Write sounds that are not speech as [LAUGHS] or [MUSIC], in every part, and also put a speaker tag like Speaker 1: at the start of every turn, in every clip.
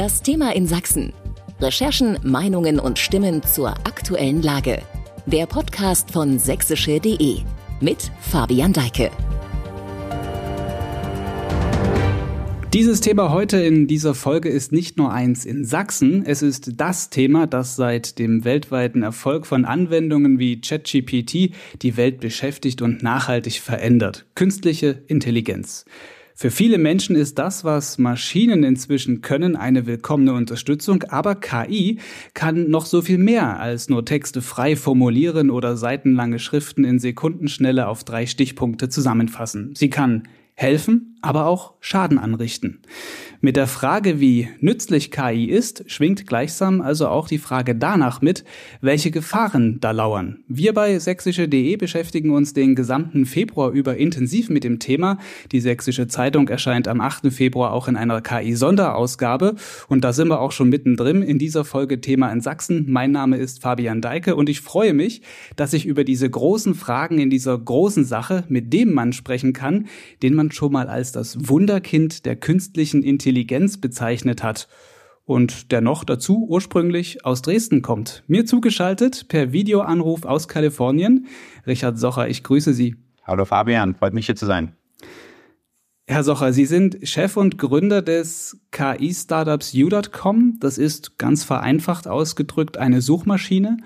Speaker 1: Das Thema in Sachsen. Recherchen, Meinungen und Stimmen zur aktuellen Lage. Der Podcast von sächsische.de mit Fabian Deike.
Speaker 2: Dieses Thema heute in dieser Folge ist nicht nur eins in Sachsen, es ist das Thema, das seit dem weltweiten Erfolg von Anwendungen wie ChatGPT die Welt beschäftigt und nachhaltig verändert. Künstliche Intelligenz. Für viele Menschen ist das, was Maschinen inzwischen können, eine willkommene Unterstützung, aber KI kann noch so viel mehr als nur Texte frei formulieren oder seitenlange Schriften in Sekundenschnelle auf drei Stichpunkte zusammenfassen. Sie kann helfen, aber auch Schaden anrichten. Mit der Frage, wie nützlich KI ist, schwingt gleichsam also auch die Frage danach mit, welche Gefahren da lauern. Wir bei sächsische.de beschäftigen uns den gesamten Februar über intensiv mit dem Thema. Die Sächsische Zeitung erscheint am 8. Februar auch in einer KI-Sonderausgabe und da sind wir auch schon mittendrin in dieser Folge Thema in Sachsen. Mein Name ist Fabian Deike und ich freue mich, dass ich über diese großen Fragen in dieser großen Sache mit dem Mann sprechen kann, den man schon mal als das Wunderkind der künstlichen Intelligenz bezeichnet hat und der noch dazu ursprünglich aus Dresden kommt. Mir zugeschaltet per Videoanruf aus Kalifornien. Richard Socher, ich grüße Sie.
Speaker 3: Hallo Fabian, freut mich hier zu sein.
Speaker 2: Herr Socher, Sie sind Chef und Gründer des KI-Startups U.com. Das ist ganz vereinfacht ausgedrückt eine Suchmaschine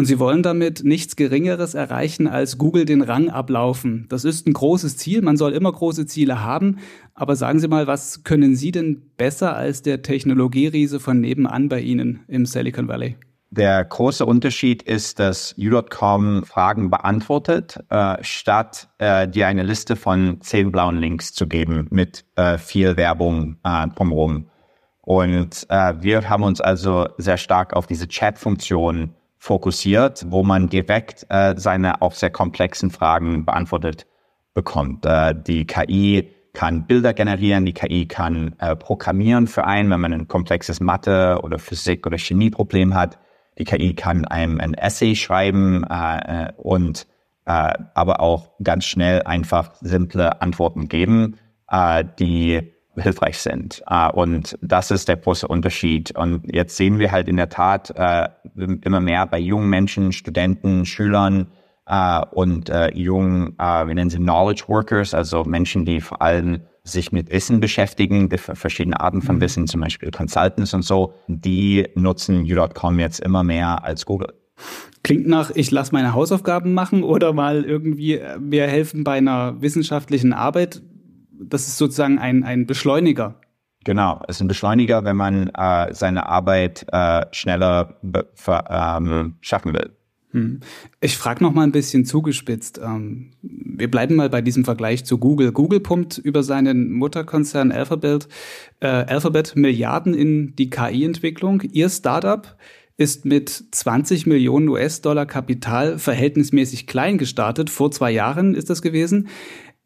Speaker 2: und sie wollen damit nichts Geringeres erreichen, als Google den Rang ablaufen. Das ist ein großes Ziel. Man soll immer große Ziele haben. Aber sagen Sie mal, was können Sie denn besser als der Technologieriese von nebenan bei Ihnen im Silicon Valley?
Speaker 3: Der große Unterschied ist, dass U.com Fragen beantwortet, äh, statt äh, dir eine Liste von zehn blauen Links zu geben mit äh, viel Werbung äh, drumherum. Und äh, wir haben uns also sehr stark auf diese Chat-Funktion fokussiert, wo man direkt äh, seine auch sehr komplexen Fragen beantwortet bekommt. Äh, die KI kann Bilder generieren, die KI kann äh, programmieren für einen, wenn man ein komplexes Mathe- oder Physik- oder Chemieproblem hat. Die KI kann einem ein Essay schreiben äh, äh und äh, aber auch ganz schnell einfach simple Antworten geben, äh, die hilfreich sind. Uh, und das ist der große Unterschied. Und jetzt sehen wir halt in der Tat uh, immer mehr bei jungen Menschen, Studenten, Schülern uh, und jungen, wir nennen sie Knowledge Workers, also Menschen, die vor allem sich mit Wissen beschäftigen, verschiedene Arten von mhm. Wissen, zum Beispiel Consultants und so, die nutzen U.com jetzt immer mehr als Google.
Speaker 2: Klingt nach, ich lasse meine Hausaufgaben machen oder mal irgendwie mir helfen bei einer wissenschaftlichen Arbeit das ist sozusagen ein, ein Beschleuniger.
Speaker 3: Genau, es ist ein Beschleuniger, wenn man äh, seine Arbeit äh, schneller ähm, schaffen will.
Speaker 2: Hm. Ich frage noch mal ein bisschen zugespitzt. Ähm, wir bleiben mal bei diesem Vergleich zu Google. Google pumpt über seinen Mutterkonzern Alphabet, äh, Alphabet Milliarden in die KI-Entwicklung. Ihr Startup ist mit 20 Millionen US-Dollar Kapital verhältnismäßig klein gestartet. Vor zwei Jahren ist das gewesen.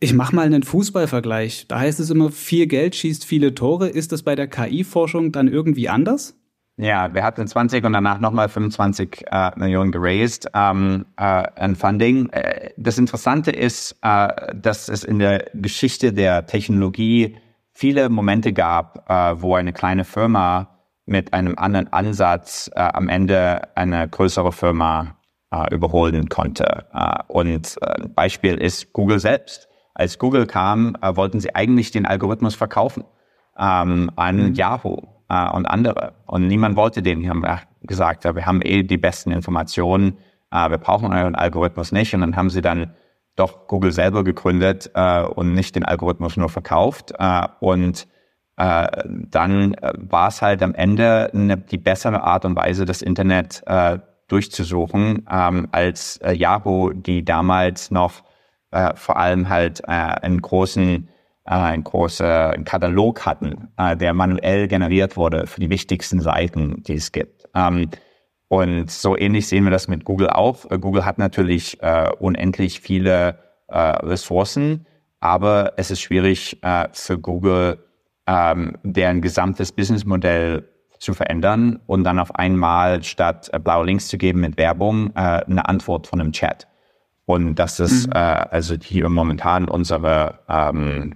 Speaker 2: Ich mache mal einen Fußballvergleich. Da heißt es immer, viel Geld schießt viele Tore. Ist das bei der KI-Forschung dann irgendwie anders?
Speaker 3: Ja, wir hatten 20 und danach nochmal 25 äh, Millionen geraced ähm, äh, an Funding. Äh, das Interessante ist, äh, dass es in der Geschichte der Technologie viele Momente gab, äh, wo eine kleine Firma mit einem anderen Ansatz am Ende eine größere Firma überholen konnte. und ein Beispiel ist Google selbst als Google kam, äh, wollten sie eigentlich den Algorithmus verkaufen ähm, an mhm. Yahoo äh, und andere. Und niemand wollte den. Die haben gesagt, wir haben eh die besten Informationen, äh, wir brauchen euren Algorithmus nicht. Und dann haben sie dann doch Google selber gegründet äh, und nicht den Algorithmus nur verkauft. Äh, und äh, dann äh, war es halt am Ende eine, die bessere Art und Weise, das Internet äh, durchzusuchen, ähm, als Yahoo, die damals noch äh, vor allem halt äh, einen großen äh, einen großen Katalog hatten, äh, der manuell generiert wurde für die wichtigsten Seiten, die es gibt. Ähm, und so ähnlich sehen wir das mit Google auch. Äh, Google hat natürlich äh, unendlich viele äh, Ressourcen, aber es ist schwierig äh, für Google, ähm, deren gesamtes Businessmodell zu verändern und dann auf einmal statt äh, blaue Links zu geben mit Werbung äh, eine Antwort von einem Chat. Und das ist mhm. äh, also hier momentan unsere, ähm,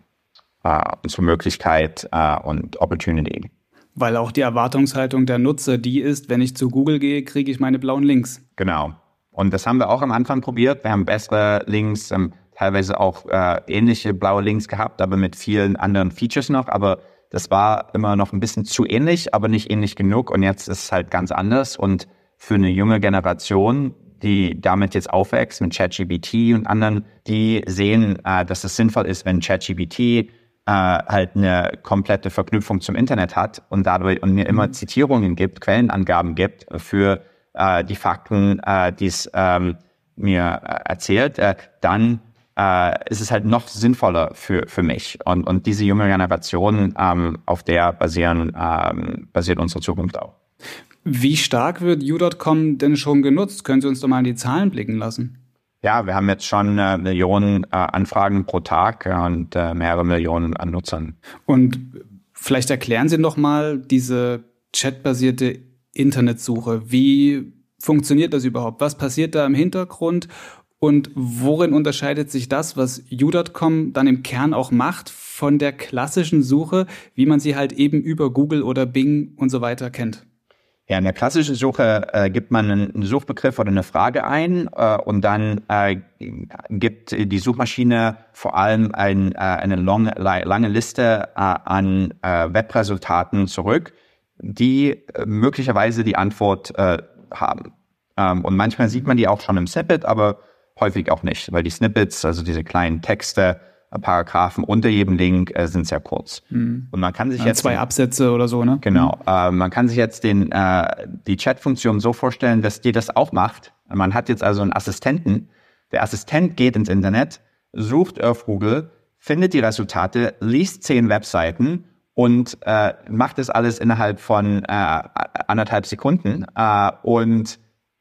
Speaker 3: äh, unsere Möglichkeit äh, und Opportunity.
Speaker 2: Weil auch die Erwartungshaltung der Nutzer die ist, wenn ich zu Google gehe, kriege ich meine blauen Links.
Speaker 3: Genau. Und das haben wir auch am Anfang probiert. Wir haben bessere Links, ähm, teilweise auch äh, ähnliche blaue Links gehabt, aber mit vielen anderen Features noch. Aber das war immer noch ein bisschen zu ähnlich, aber nicht ähnlich genug. Und jetzt ist es halt ganz anders. Und für eine junge Generation, die damit jetzt aufwächst mit ChatGPT und anderen, die sehen, äh, dass es sinnvoll ist, wenn ChatGPT äh, halt eine komplette Verknüpfung zum Internet hat und dadurch und mir immer mhm. Zitierungen gibt, Quellenangaben gibt für äh, die Fakten, äh, die es ähm, mir äh, erzählt, äh, dann äh, ist es halt noch sinnvoller für, für mich. Und, und diese junge Generation, ähm, auf der basieren, ähm, basiert unsere Zukunft auch.
Speaker 2: Wie stark wird U.com denn schon genutzt? Können Sie uns doch mal in die Zahlen blicken lassen?
Speaker 3: Ja, wir haben jetzt schon äh, Millionen äh, Anfragen pro Tag und äh, mehrere Millionen an Nutzern.
Speaker 2: Und vielleicht erklären Sie noch mal diese chatbasierte Internetsuche. Wie funktioniert das überhaupt? Was passiert da im Hintergrund? Und worin unterscheidet sich das, was U.com dann im Kern auch macht, von der klassischen Suche, wie man sie halt eben über Google oder Bing und so weiter kennt?
Speaker 3: Ja, in der klassischen Suche äh, gibt man einen Suchbegriff oder eine Frage ein äh, und dann äh, gibt die Suchmaschine vor allem ein, äh, eine long, lange Liste äh, an äh, Webresultaten zurück, die möglicherweise die Antwort haben. Ähm, und manchmal sieht man die auch schon im Snippet, aber häufig auch nicht, weil die Snippets, also diese kleinen Texte, Paragraphen unter jedem Link äh, sind sehr kurz.
Speaker 2: Mhm. Und man kann sich ja, jetzt zwei Absätze oder so, ne?
Speaker 3: Genau. Mhm. Äh, man kann sich jetzt den äh, die Chat-Funktion so vorstellen, dass die das auch macht. Man hat jetzt also einen Assistenten. Der Assistent geht ins Internet, sucht auf Google, findet die Resultate, liest zehn Webseiten und äh, macht das alles innerhalb von äh, anderthalb Sekunden äh, und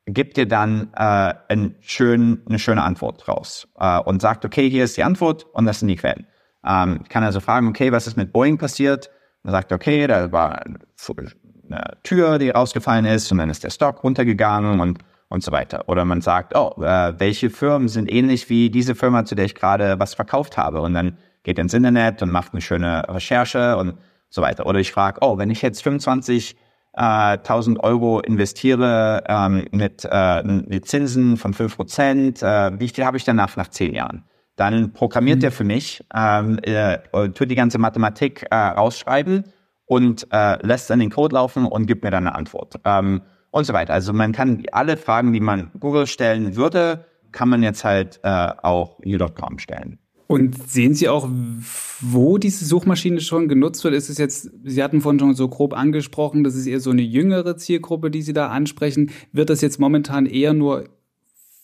Speaker 3: gibt dir dann äh, ein schön, eine schöne Antwort raus äh, und sagt, okay, hier ist die Antwort und das sind die Quellen. Ähm, ich kann also fragen, okay, was ist mit Boeing passiert? Und sagt, okay, da war eine Tür, die rausgefallen ist und dann ist der Stock runtergegangen und und so weiter. Oder man sagt, oh, äh, welche Firmen sind ähnlich wie diese Firma, zu der ich gerade was verkauft habe? Und dann geht ins Internet und macht eine schöne Recherche und so weiter. Oder ich frage, oh, wenn ich jetzt 25 1000 Euro investiere ähm, mit, äh, mit Zinsen von 5 Prozent, äh, wie viel habe ich danach nach zehn Jahren? Dann programmiert mhm. er für mich, ähm, äh, tut die ganze Mathematik äh, rausschreiben und äh, lässt dann den Code laufen und gibt mir dann eine Antwort. Ähm, und so weiter. Also man kann alle Fragen, die man Google stellen würde, kann man jetzt halt äh, auch U.com stellen.
Speaker 2: Und sehen Sie auch, wo diese Suchmaschine schon genutzt wird? Ist es jetzt, Sie hatten vorhin schon so grob angesprochen, das ist eher so eine jüngere Zielgruppe, die Sie da ansprechen. Wird das jetzt momentan eher nur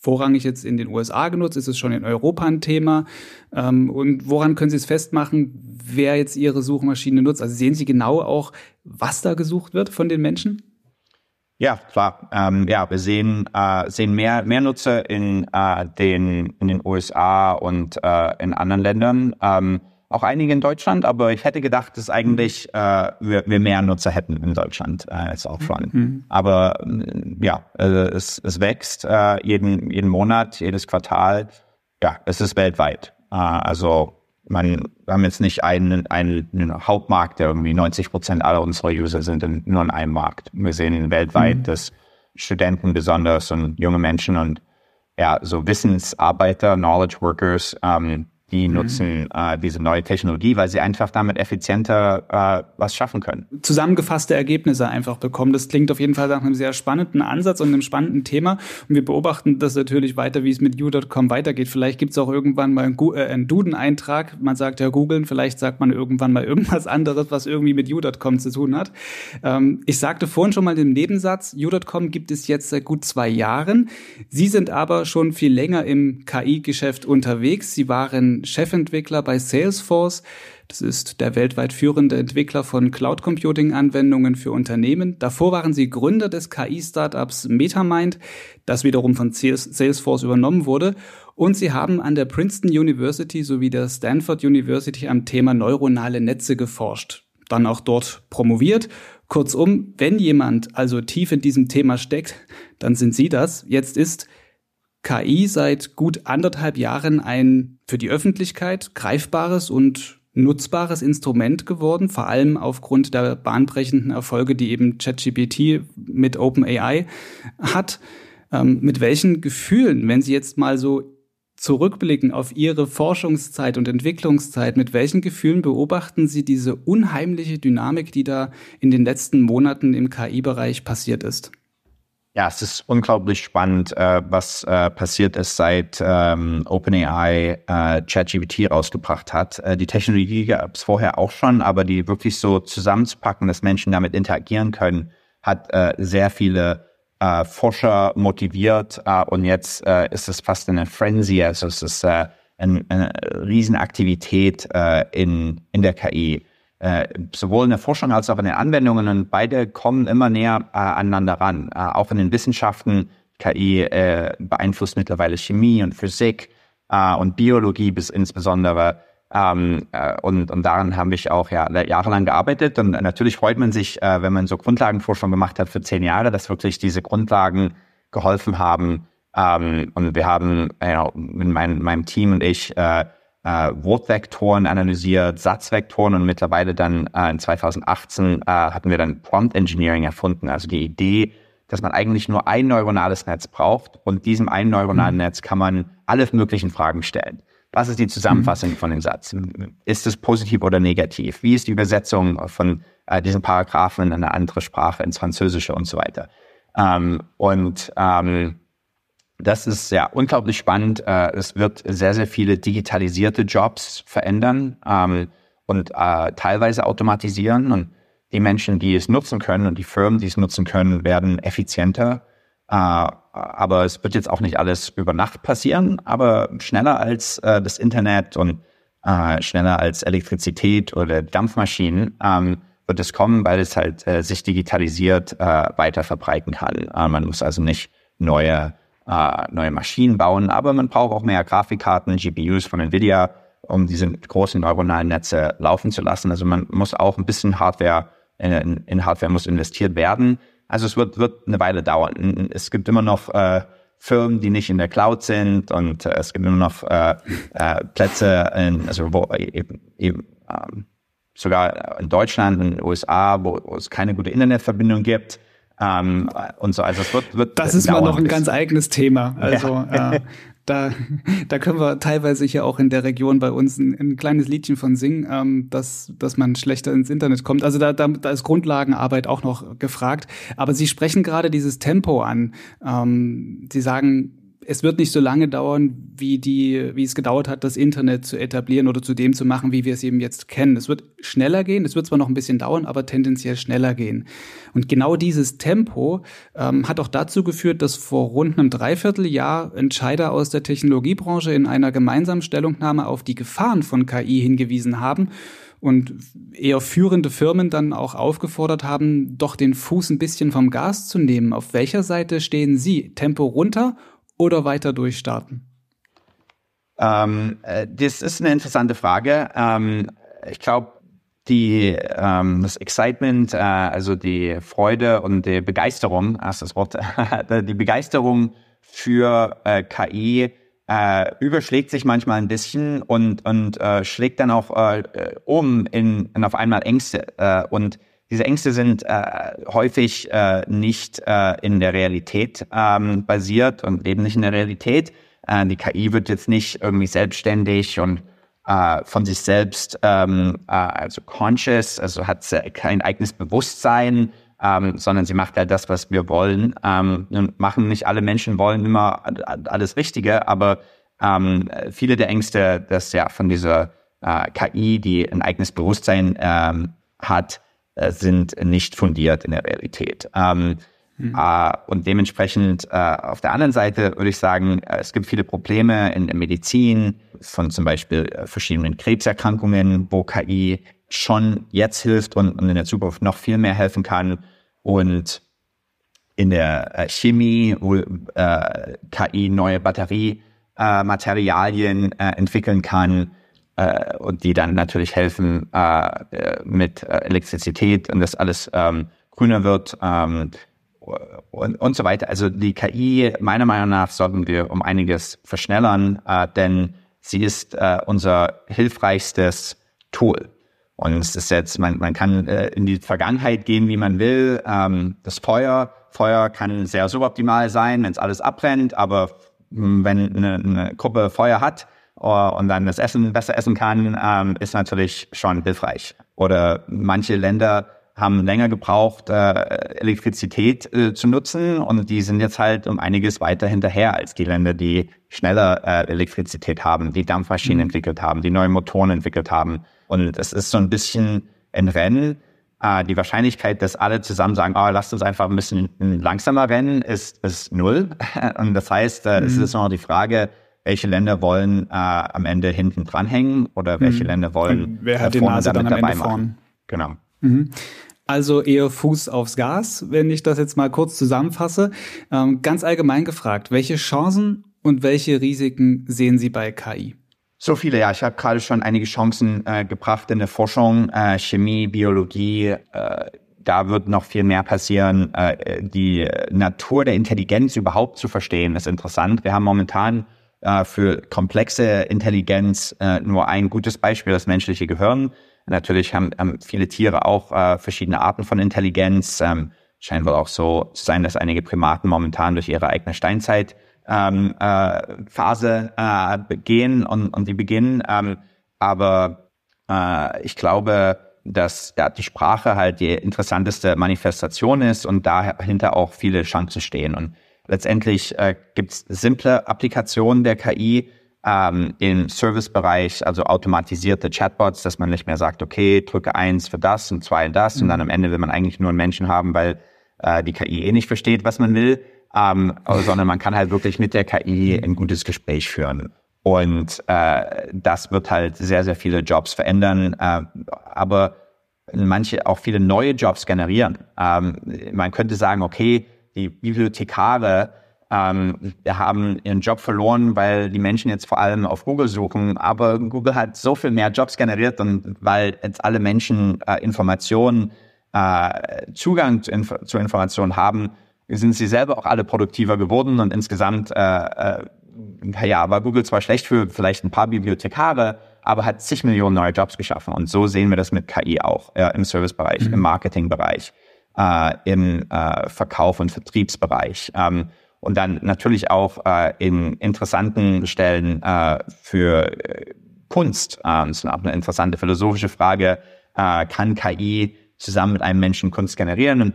Speaker 2: vorrangig jetzt in den USA genutzt? Ist es schon in Europa ein Thema? Ähm, und woran können Sie es festmachen, wer jetzt Ihre Suchmaschine nutzt? Also sehen Sie genau auch, was da gesucht wird von den Menschen?
Speaker 3: Ja, klar. Ähm, ja, wir sehen, äh, sehen mehr, mehr Nutzer in, äh, den, in den USA und äh, in anderen Ländern. Ähm, auch einige in Deutschland, aber ich hätte gedacht, dass eigentlich äh, wir, wir mehr Nutzer hätten in Deutschland äh, als auch schon. Mhm. Aber äh, ja, äh, es, es wächst äh, jeden, jeden Monat, jedes Quartal. Ja, es ist weltweit. Äh, also man, wir haben jetzt nicht einen, einen, Hauptmarkt, der irgendwie 90 Prozent aller unserer User sind in, nur in einem Markt. Wir sehen weltweit, mhm. dass Studenten besonders und junge Menschen und ja, so Wissensarbeiter, Knowledge Workers, ähm, die mhm. nutzen äh, diese neue Technologie, weil sie einfach damit effizienter äh, was schaffen können.
Speaker 2: Zusammengefasste Ergebnisse einfach bekommen. Das klingt auf jeden Fall nach einem sehr spannenden Ansatz und einem spannenden Thema. Und wir beobachten das natürlich weiter, wie es mit you.com weitergeht. Vielleicht gibt es auch irgendwann mal einen, äh, einen Duden-Eintrag. Man sagt ja googeln, vielleicht sagt man irgendwann mal irgendwas anderes, was irgendwie mit you.com zu tun hat. Ähm, ich sagte vorhin schon mal im Nebensatz, you.com gibt es jetzt seit gut zwei Jahren. Sie sind aber schon viel länger im KI-Geschäft unterwegs. Sie waren Chefentwickler bei Salesforce. Das ist der weltweit führende Entwickler von Cloud Computing Anwendungen für Unternehmen. Davor waren sie Gründer des KI-Startups Metamind, das wiederum von Salesforce übernommen wurde. Und sie haben an der Princeton University sowie der Stanford University am Thema neuronale Netze geforscht. Dann auch dort promoviert. Kurzum, wenn jemand also tief in diesem Thema steckt, dann sind Sie das. Jetzt ist KI seit gut anderthalb Jahren ein für die Öffentlichkeit greifbares und nutzbares Instrument geworden, vor allem aufgrund der bahnbrechenden Erfolge, die eben ChatGPT mit OpenAI hat. Ähm, mit welchen Gefühlen, wenn Sie jetzt mal so zurückblicken auf Ihre Forschungszeit und Entwicklungszeit, mit welchen Gefühlen beobachten Sie diese unheimliche Dynamik, die da in den letzten Monaten im KI-Bereich passiert ist?
Speaker 3: Ja, es ist unglaublich spannend, äh, was äh, passiert ist, seit ähm, OpenAI äh, ChatGPT rausgebracht hat. Äh, die Technologie gab es vorher auch schon, aber die wirklich so zusammenzupacken, dass Menschen damit interagieren können, hat äh, sehr viele äh, Forscher motiviert und jetzt ist es fast eine Frenzy, also es ist äh, ein, eine Riesenaktivität in, in der KI. Äh, sowohl in der Forschung als auch in den Anwendungen und beide kommen immer näher äh, aneinander ran. Äh, auch in den Wissenschaften, KI äh, beeinflusst mittlerweile Chemie und Physik äh, und Biologie bis insbesondere. Ähm, äh, und, und daran habe ich auch ja, jahrelang gearbeitet. Und natürlich freut man sich, wenn man so Grundlagenforschung gemacht hat für zehn Jahre, dass wirklich diese Grundlagen geholfen haben. Ähm, und wir haben äh, mit mein, meinem Team und ich äh, Wortvektoren analysiert, Satzvektoren und mittlerweile dann äh, in 2018 äh, hatten wir dann Prompt Engineering erfunden. Also die Idee, dass man eigentlich nur ein neuronales Netz braucht und diesem einen neuronalen mhm. Netz kann man alle möglichen Fragen stellen. Was ist die Zusammenfassung mhm. von dem Satz? Ist es positiv oder negativ? Wie ist die Übersetzung von äh, diesen Paragraphen in eine andere Sprache, ins Französische und so weiter? Ähm, und ähm, das ist ja unglaublich spannend. Äh, es wird sehr, sehr viele digitalisierte Jobs verändern ähm, und äh, teilweise automatisieren. Und die Menschen, die es nutzen können und die Firmen, die es nutzen können, werden effizienter äh, aber es wird jetzt auch nicht alles über Nacht passieren, aber schneller als das Internet und schneller als Elektrizität oder Dampfmaschinen ähm, wird es kommen, weil es halt sich digitalisiert weiter verbreiten kann. Man muss also nicht neue, äh, neue Maschinen bauen, aber man braucht auch mehr Grafikkarten, GPUs von Nvidia, um diese großen neuronalen Netze laufen zu lassen. Also man muss auch ein bisschen Hardware, in, in Hardware muss investiert werden. Also es wird, wird eine Weile dauern. Es gibt immer noch äh, Firmen, die nicht in der Cloud sind und äh, es gibt immer noch äh, äh, Plätze, in, also wo eben, eben ähm, sogar in Deutschland, in den USA, wo, wo es keine gute Internetverbindung gibt. Ähm, und so, also es wird, wird
Speaker 2: Das ist mal noch ein ganz eigenes Thema. Also ja. äh, da, da können wir teilweise hier auch in der Region bei uns ein, ein kleines Liedchen von singen, ähm, dass, dass man schlechter ins Internet kommt. Also da, da, da ist Grundlagenarbeit auch noch gefragt. Aber Sie sprechen gerade dieses Tempo an. Ähm, Sie sagen, es wird nicht so lange dauern, wie die, wie es gedauert hat, das Internet zu etablieren oder zu dem zu machen, wie wir es eben jetzt kennen. Es wird schneller gehen. Es wird zwar noch ein bisschen dauern, aber tendenziell schneller gehen. Und genau dieses Tempo ähm, hat auch dazu geführt, dass vor rund einem Dreivierteljahr Entscheider aus der Technologiebranche in einer gemeinsamen Stellungnahme auf die Gefahren von KI hingewiesen haben und eher führende Firmen dann auch aufgefordert haben, doch den Fuß ein bisschen vom Gas zu nehmen. Auf welcher Seite stehen Sie? Tempo runter oder weiter durchstarten?
Speaker 3: Ähm, äh, das ist eine interessante Frage. Ähm, ich glaube, die ähm, das Excitement, äh, also die Freude und die Begeisterung, das das Wort, [LAUGHS] die Begeisterung für äh, KI äh, überschlägt sich manchmal ein bisschen und und äh, schlägt dann auch äh, um in, in auf einmal Ängste äh, und diese Ängste sind äh, häufig äh, nicht äh, in der Realität ähm, basiert und eben nicht in der Realität. Äh, die KI wird jetzt nicht irgendwie selbstständig und äh, von sich selbst, ähm, äh, also conscious, also hat kein eigenes Bewusstsein, ähm, sondern sie macht halt das, was wir wollen. Ähm, und machen nicht alle Menschen wollen immer alles Richtige, aber ähm, viele der Ängste, dass ja von dieser äh, KI, die ein eigenes Bewusstsein ähm, hat, äh, sind nicht fundiert in der Realität. Ähm, mhm. äh, und dementsprechend äh, auf der anderen Seite würde ich sagen, äh, es gibt viele Probleme in der Medizin von zum Beispiel äh, verschiedenen Krebserkrankungen, wo KI schon jetzt hilft und, und in der Zukunft noch viel mehr helfen kann. Und in der äh, Chemie, wo KI neue Batteriematerialien entwickeln kann, äh, und die dann natürlich helfen äh, mit äh, Elektrizität und das alles ähm, grüner wird ähm, und, und so weiter. Also die KI, meiner Meinung nach, sollten wir um einiges verschnellern, äh, denn sie ist äh, unser hilfreichstes Tool. Und es ist jetzt, man, man kann äh, in die Vergangenheit gehen, wie man will. Ähm, das Feuer, Feuer kann sehr suboptimal sein, wenn es alles abbrennt, aber wenn eine, eine Gruppe Feuer hat und dann das Essen besser essen kann, ähm, ist natürlich schon hilfreich. Oder manche Länder haben länger gebraucht, äh, Elektrizität äh, zu nutzen und die sind jetzt halt um einiges weiter hinterher als die Länder, die schneller äh, Elektrizität haben, die Dampfmaschinen mhm. entwickelt haben, die neue Motoren entwickelt haben. Und es ist so ein bisschen ein Rennen. Äh, die Wahrscheinlichkeit, dass alle zusammen sagen, oh, lasst uns einfach ein bisschen langsamer rennen, ist, ist null. [LAUGHS] Und das heißt, äh, mhm. es ist noch die Frage, welche Länder wollen äh, am Ende hinten dranhängen oder welche mhm. Länder wollen
Speaker 2: Und wer hat äh, die Nase dann am Ende vorn?
Speaker 3: Genau.
Speaker 2: Mhm. Also eher Fuß aufs Gas, wenn ich das jetzt mal kurz zusammenfasse. Ähm, ganz allgemein gefragt, welche Chancen und welche Risiken sehen Sie bei KI?
Speaker 3: So viele, ja. Ich habe gerade schon einige Chancen äh, gebracht in der Forschung, äh, Chemie, Biologie. Äh, da wird noch viel mehr passieren. Äh, die Natur der Intelligenz überhaupt zu verstehen, ist interessant. Wir haben momentan äh, für komplexe Intelligenz äh, nur ein gutes Beispiel, das menschliche Gehirn. Natürlich haben, haben viele Tiere auch äh, verschiedene Arten von Intelligenz. Ähm, scheint wohl auch so zu sein, dass einige Primaten momentan durch ihre eigene Steinzeit ähm, äh, äh, gehen und, und die beginnen. Ähm, aber äh, ich glaube, dass ja, die Sprache halt die interessanteste Manifestation ist und dahinter auch viele Chancen stehen. Und letztendlich äh, gibt es simple Applikationen der KI, ähm, im Servicebereich, also automatisierte Chatbots, dass man nicht mehr sagt, okay, drücke eins für das und zwei das mhm. und dann am Ende will man eigentlich nur einen Menschen haben, weil äh, die KI eh nicht versteht, was man will, ähm, [LAUGHS] sondern man kann halt wirklich mit der KI ein gutes Gespräch führen. Und äh, das wird halt sehr, sehr viele Jobs verändern, äh, aber manche auch viele neue Jobs generieren. Ähm, man könnte sagen, okay, die Bibliothekare ähm, haben ihren Job verloren, weil die Menschen jetzt vor allem auf Google suchen. Aber Google hat so viel mehr Jobs generiert und weil jetzt alle Menschen äh, Informationen, äh, Zugang zu, Inf zu Informationen haben, sind sie selber auch alle produktiver geworden und insgesamt, äh, äh, ja, war Google zwar schlecht für vielleicht ein paar Bibliothekare, aber hat zig Millionen neue Jobs geschaffen. Und so sehen wir das mit KI auch äh, im Servicebereich, mhm. im Marketingbereich, äh, im äh, Verkauf- und Vertriebsbereich. Ähm, und dann natürlich auch äh, in interessanten Stellen äh, für äh, Kunst. Äh, das ist auch eine interessante philosophische Frage. Äh, kann KI zusammen mit einem Menschen Kunst generieren? Und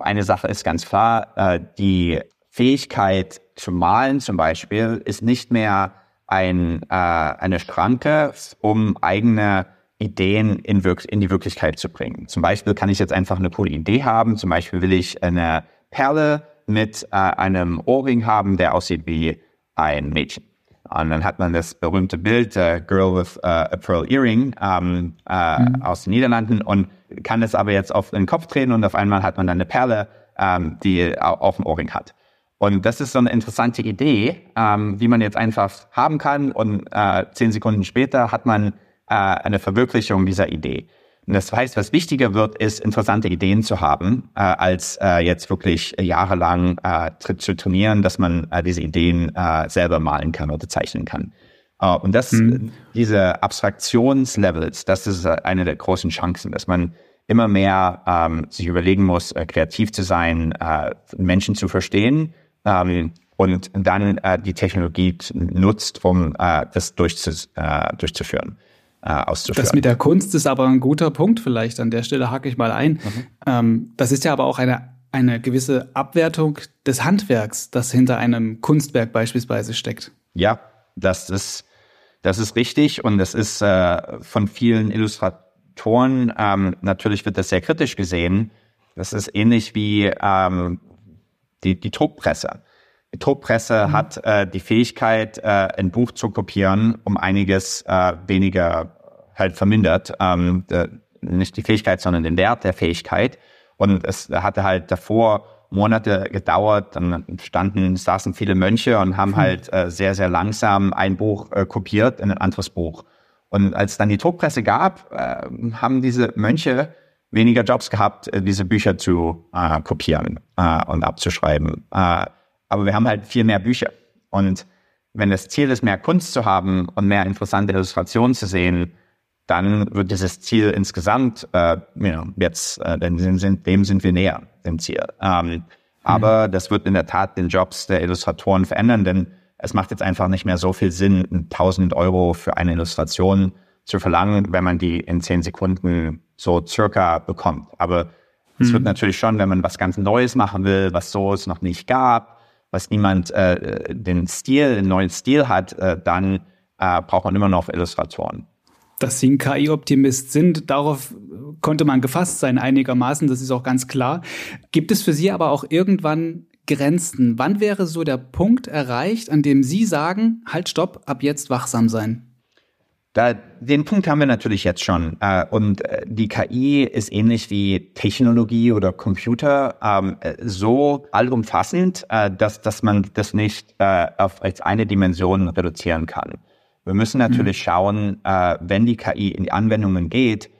Speaker 3: eine Sache ist ganz klar, äh, die Fähigkeit zu malen zum Beispiel ist nicht mehr ein, äh, eine Schranke, um eigene Ideen in, in die Wirklichkeit zu bringen. Zum Beispiel kann ich jetzt einfach eine coole Idee haben. Zum Beispiel will ich eine Perle mit äh, einem Ohrring haben, der aussieht wie ein Mädchen. Und dann hat man das berühmte Bild, äh, Girl with uh, a Pearl Earring ähm, äh, mhm. aus den Niederlanden und kann das aber jetzt auf den Kopf drehen und auf einmal hat man dann eine Perle, ähm, die auf dem Ohrring hat. Und das ist so eine interessante Idee, ähm, wie man jetzt einfach haben kann und äh, zehn Sekunden später hat man äh, eine Verwirklichung dieser Idee. Und das heißt, was wichtiger wird, ist, interessante Ideen zu haben, äh, als äh, jetzt wirklich jahrelang äh, zu trainieren, dass man äh, diese Ideen äh, selber malen kann oder zeichnen kann. Uh, und das, mhm. diese Abstraktionslevels, das ist äh, eine der großen Chancen, dass man immer mehr ähm, sich überlegen muss, äh, kreativ zu sein, äh, Menschen zu verstehen ähm, und dann äh, die Technologie nutzt, um äh, das durchzus äh, durchzuführen äh, auszuführen.
Speaker 2: Das mit der Kunst ist aber ein guter Punkt vielleicht. An der Stelle hake ich mal ein. Mhm. Ähm, das ist ja aber auch eine, eine gewisse Abwertung des Handwerks, das hinter einem Kunstwerk beispielsweise steckt.
Speaker 3: Ja, das ist, das ist richtig und das ist äh, von vielen Illustratoren, ähm, natürlich wird das sehr kritisch gesehen. Das ist ähnlich wie ähm, die, die Druckpresse. Die Druckpresse mhm. hat äh, die Fähigkeit, äh, ein Buch zu kopieren, um einiges äh, weniger halt vermindert. Ähm, äh, nicht die Fähigkeit, sondern den Wert der Fähigkeit. Und es hatte halt davor Monate gedauert, dann standen, saßen viele Mönche und haben mhm. halt äh, sehr, sehr langsam ein Buch äh, kopiert in ein anderes Buch. Und als dann die Druckpresse gab, äh, haben diese Mönche weniger Jobs gehabt, äh, diese Bücher zu äh, kopieren äh, und abzuschreiben. Aber wir haben halt viel mehr Bücher. Und wenn das Ziel ist, mehr Kunst zu haben und mehr interessante Illustrationen zu sehen, dann wird dieses Ziel insgesamt, äh, know, jetzt, äh, dem, sind, dem sind wir näher, dem Ziel. Ähm, mhm. Aber das wird in der Tat den Jobs der Illustratoren verändern, denn es macht jetzt einfach nicht mehr so viel Sinn, 1000 Euro für eine Illustration zu verlangen, wenn man die in zehn Sekunden so circa bekommt. Aber es wird mhm. natürlich schon, wenn man was ganz Neues machen will, was so es noch nicht gab, was niemand äh, den Stil, den neuen Stil hat, äh, dann äh, braucht man immer noch Illustratoren.
Speaker 2: Dass Sie ein KI-Optimist sind, darauf konnte man gefasst sein einigermaßen, das ist auch ganz klar. Gibt es für Sie aber auch irgendwann Grenzen? Wann wäre so der Punkt erreicht, an dem Sie sagen, halt, stopp, ab jetzt wachsam sein?
Speaker 3: Da, den Punkt haben wir natürlich jetzt schon. Äh, und äh, die KI ist ähnlich wie Technologie oder Computer ähm, äh, so allumfassend, dass, dass man das nicht auf als eine Dimension reduzieren kann. Wir müssen natürlich mhm. schauen, wenn die KI in die Anwendungen geht,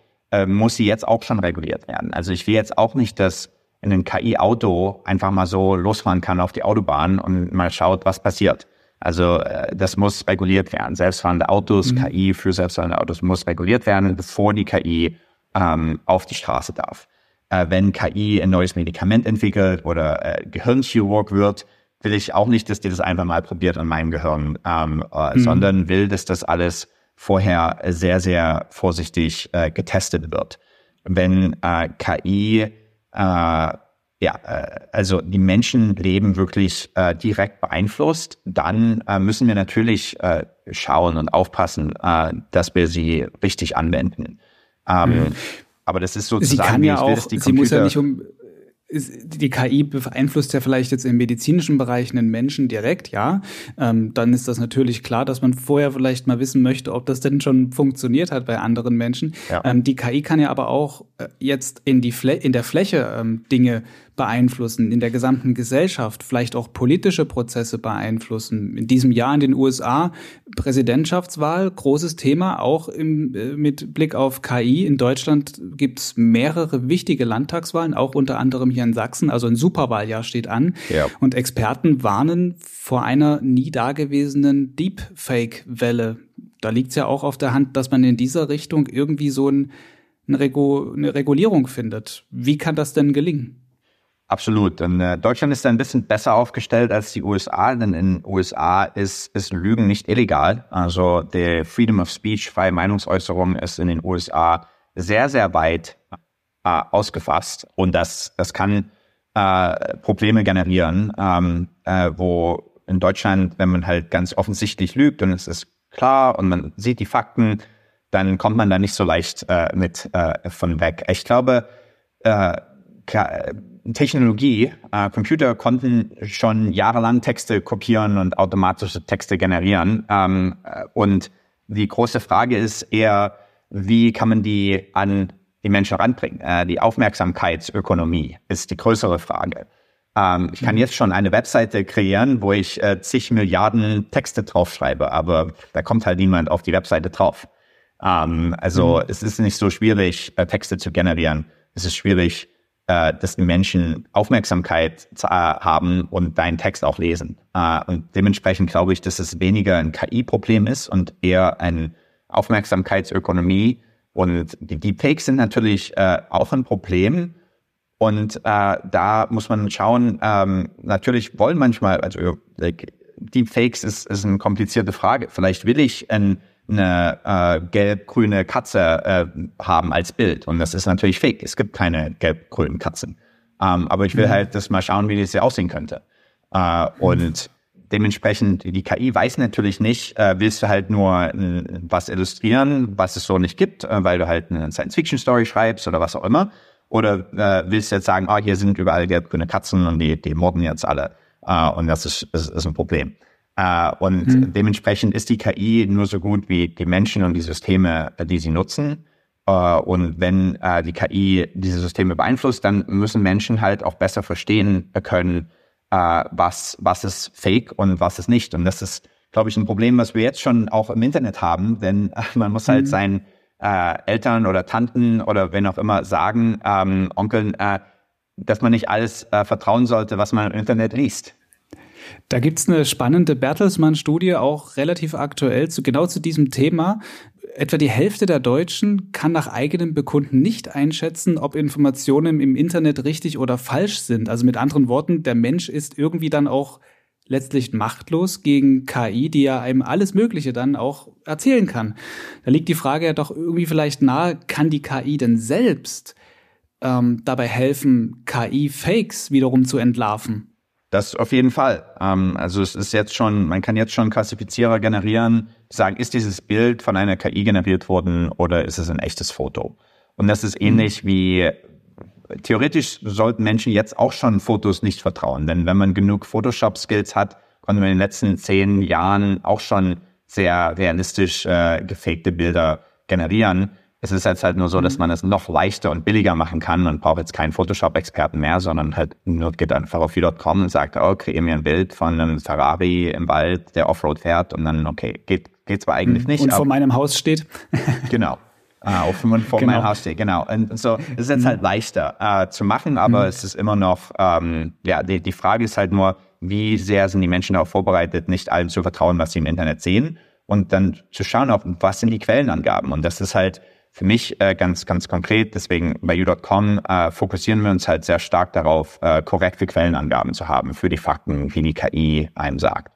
Speaker 3: muss sie jetzt auch schon reguliert werden. Also ich will jetzt auch nicht, dass ein KI-Auto einfach mal so losfahren kann auf die Autobahn und mal schaut, was passiert. Also äh, das muss reguliert werden. Selbstfahrende Autos, mhm. KI für selbstfahrende Autos muss reguliert werden, bevor die KI ähm, auf die Straße darf. Äh, wenn KI ein neues Medikament entwickelt oder äh, Gehirnchirurg wird, will ich auch nicht, dass die das einfach mal probiert an meinem Gehirn, ähm, äh, mhm. sondern will, dass das alles vorher sehr, sehr vorsichtig äh, getestet wird. Wenn äh, KI äh, ja, äh, also die Menschenleben wirklich äh, direkt beeinflusst, dann äh, müssen wir natürlich äh, schauen und aufpassen, äh, dass wir sie richtig anwenden. Ähm, mhm. Aber das ist sozusagen,
Speaker 2: sie kann ja auch, sie muss ja nicht um die KI beeinflusst ja vielleicht jetzt im medizinischen Bereich einen Menschen direkt, ja. Ähm, dann ist das natürlich klar, dass man vorher vielleicht mal wissen möchte, ob das denn schon funktioniert hat bei anderen Menschen. Ja. Ähm, die KI kann ja aber auch äh, jetzt in, die Flä in der Fläche ähm, Dinge beeinflussen, in der gesamten Gesellschaft, vielleicht auch politische Prozesse beeinflussen. In diesem Jahr in den USA Präsidentschaftswahl, großes Thema, auch im, äh, mit Blick auf KI. In Deutschland gibt es mehrere wichtige Landtagswahlen, auch unter anderem hier in Sachsen. Also ein Superwahljahr steht an. Ja. Und Experten warnen vor einer nie dagewesenen Deepfake-Welle. Da liegt es ja auch auf der Hand, dass man in dieser Richtung irgendwie so ein, eine, Regu eine Regulierung findet. Wie kann das denn gelingen?
Speaker 3: Absolut. Und äh, Deutschland ist ein bisschen besser aufgestellt als die USA, denn in den USA ist, ist Lügen nicht illegal. Also der Freedom of Speech, freie Meinungsäußerung ist in den USA sehr, sehr weit äh, ausgefasst. Und das, das kann äh, Probleme generieren, ähm, äh, wo in Deutschland, wenn man halt ganz offensichtlich lügt und es ist klar und man sieht die Fakten, dann kommt man da nicht so leicht äh, mit äh, von weg. Ich glaube, äh, Technologie, äh, Computer konnten schon jahrelang Texte kopieren und automatische Texte generieren. Ähm, äh, und die große Frage ist eher, wie kann man die an die Menschen ranbringen? Äh, die Aufmerksamkeitsökonomie ist die größere Frage. Ähm, ich kann mhm. jetzt schon eine Webseite kreieren, wo ich äh, zig Milliarden Texte draufschreibe, aber da kommt halt niemand auf die Webseite drauf. Ähm, also mhm. es ist nicht so schwierig, äh, Texte zu generieren. Es ist schwierig, äh, dass die Menschen Aufmerksamkeit äh, haben und deinen Text auch lesen. Äh, und dementsprechend glaube ich, dass es weniger ein KI-Problem ist und eher eine Aufmerksamkeitsökonomie. Und die Deepfakes sind natürlich auch ein Problem. Und da muss man schauen, ähm, natürlich wollen manchmal, also Deepfakes ist, ist eine komplizierte Frage. Vielleicht will ich ein eine äh, gelb-grüne Katze äh, haben als Bild. Und das ist natürlich fake. Es gibt keine gelb-grünen Katzen. Ähm, aber ich will mhm. halt das mal schauen, wie das hier aussehen könnte. Äh. Und dementsprechend, die KI weiß natürlich nicht, äh, willst du halt nur äh, was illustrieren, was es so nicht gibt, äh, weil du halt eine Science-Fiction-Story schreibst oder was auch immer. Oder willst du jetzt sagen, ah, hier sind überall gelb-grüne Katzen und die, die morden jetzt alle. Und das ist, ist, ist ein Problem. Äh, und mhm. dementsprechend ist die KI nur so gut wie die Menschen und die Systeme, äh, die sie nutzen. Äh, und wenn die KI diese Systeme beeinflusst, dann müssen Menschen halt auch besser verstehen können, was, was ist fake und was ist nicht. Und das ist, glaube ich, ein Problem, was wir jetzt schon auch im Internet haben, denn man muss halt mhm. seinen äh, Eltern oder Tanten oder wen auch immer sagen, ähm, Onkeln, äh, dass man nicht alles äh, vertrauen sollte, was man im Internet liest.
Speaker 2: Da gibt's eine spannende Bertelsmann-Studie, auch relativ aktuell, zu, genau zu diesem Thema. etwa die Hälfte der Deutschen kann nach eigenem Bekunden nicht einschätzen, ob Informationen im Internet richtig oder falsch sind. Also mit anderen Worten, der Mensch ist irgendwie dann auch letztlich machtlos gegen KI, die ja einem alles Mögliche dann auch erzählen kann. Da liegt die Frage ja doch irgendwie vielleicht nahe, kann die KI denn selbst ähm, dabei helfen, KI-Fakes wiederum zu entlarven?
Speaker 3: Das auf jeden Fall. Ähm, also es ist jetzt schon, man kann jetzt schon Klassifizierer generieren, sagen, ist dieses Bild von einer KI generiert worden oder ist es ein echtes Foto? Und das ist ähnlich mhm. wie theoretisch sollten Menschen jetzt auch schon Fotos nicht vertrauen, denn wenn man genug Photoshop-Skills hat, konnte man in den letzten zehn Jahren auch schon sehr realistisch äh, gefakte Bilder generieren. Es ist jetzt halt nur so, dass mhm. man es noch leichter und billiger machen kann. Man braucht jetzt keinen Photoshop-Experten mehr, sondern halt nur geht einfach auf v.com und sagt, oh, kreier mir ein Bild von einem Ferrari im Wald, der Offroad fährt und dann, okay, geht, geht zwar eigentlich mhm. nicht.
Speaker 2: Und vor meinem Haus steht. [LAUGHS]
Speaker 3: genau. Ah, auf vor genau. meinem Haus steht, genau. Und so es ist jetzt halt mhm. leichter äh, zu machen, aber es ist immer noch, ähm, ja, die, die Frage ist halt nur, wie sehr sind die Menschen darauf vorbereitet, nicht allem zu vertrauen, was sie im Internet sehen und dann zu schauen, auf, was sind die Quellenangaben. Und das ist halt für mich äh, ganz, ganz konkret. Deswegen bei u.com äh, fokussieren wir uns halt sehr stark darauf, äh, korrekte Quellenangaben zu haben für die Fakten, wie die KI einem sagt.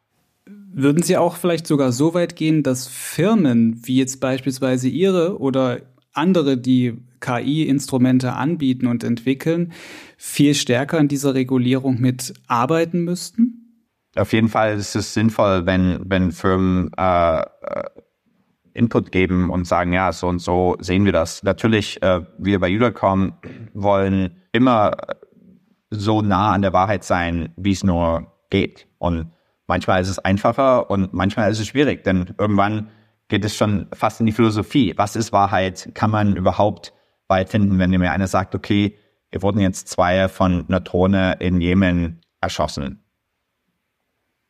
Speaker 2: Würden Sie auch vielleicht sogar so weit gehen, dass Firmen wie jetzt beispielsweise Ihre oder andere, die KI-Instrumente anbieten und entwickeln, viel stärker an dieser Regulierung mitarbeiten müssten?
Speaker 3: Auf jeden Fall ist es sinnvoll, wenn, wenn Firmen äh, äh, Input geben und sagen, ja, so und so sehen wir das. Natürlich, äh, wir bei Udacom wollen immer so nah an der Wahrheit sein, wie es nur geht. Und Manchmal ist es einfacher und manchmal ist es schwierig, denn irgendwann geht es schon fast in die Philosophie. Was ist Wahrheit? Kann man überhaupt weit finden, wenn mir einer sagt, okay, wir wurden jetzt zwei von einer Drohne in Jemen erschossen?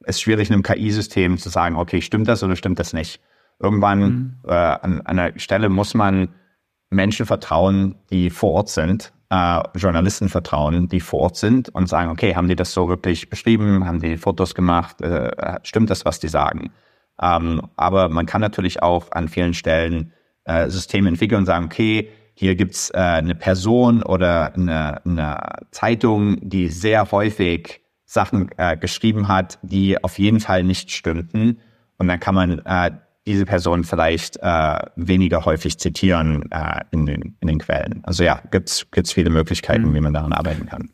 Speaker 3: Es ist schwierig, in einem KI-System zu sagen, okay, stimmt das oder stimmt das nicht? Irgendwann mhm. äh, an, an einer Stelle muss man Menschen vertrauen, die vor Ort sind äh, Journalisten vertrauen, die vor Ort sind und sagen, okay, haben die das so wirklich beschrieben, haben die Fotos gemacht, äh, stimmt das, was die sagen? Ähm, aber man kann natürlich auch an vielen Stellen äh, Systeme entwickeln und sagen, okay, hier gibt's äh, eine Person oder eine, eine Zeitung, die sehr häufig Sachen äh, geschrieben hat, die auf jeden Fall nicht stimmten. Und dann kann man äh, diese Person vielleicht äh, weniger häufig zitieren äh, in, den, in den Quellen. Also ja, gibt's gibt's viele Möglichkeiten, mhm. wie man daran arbeiten kann.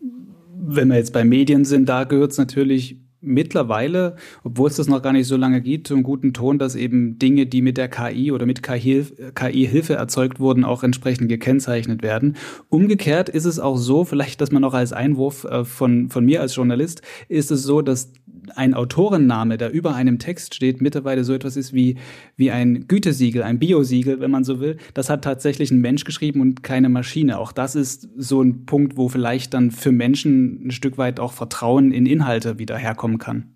Speaker 2: Wenn wir jetzt bei Medien sind, da gehört es natürlich mittlerweile, obwohl es das noch gar nicht so lange gibt, zum guten Ton, dass eben Dinge, die mit der KI oder mit KI-Hilfe erzeugt wurden, auch entsprechend gekennzeichnet werden. Umgekehrt ist es auch so, vielleicht dass man noch als Einwurf äh, von, von mir als Journalist, ist es so, dass ein Autorenname, der über einem Text steht, mittlerweile so etwas ist wie, wie ein Gütesiegel, ein Biosiegel, wenn man so will. Das hat tatsächlich ein Mensch geschrieben und keine Maschine. Auch das ist so ein Punkt, wo vielleicht dann für Menschen ein Stück weit auch Vertrauen in Inhalte wieder herkommen kann.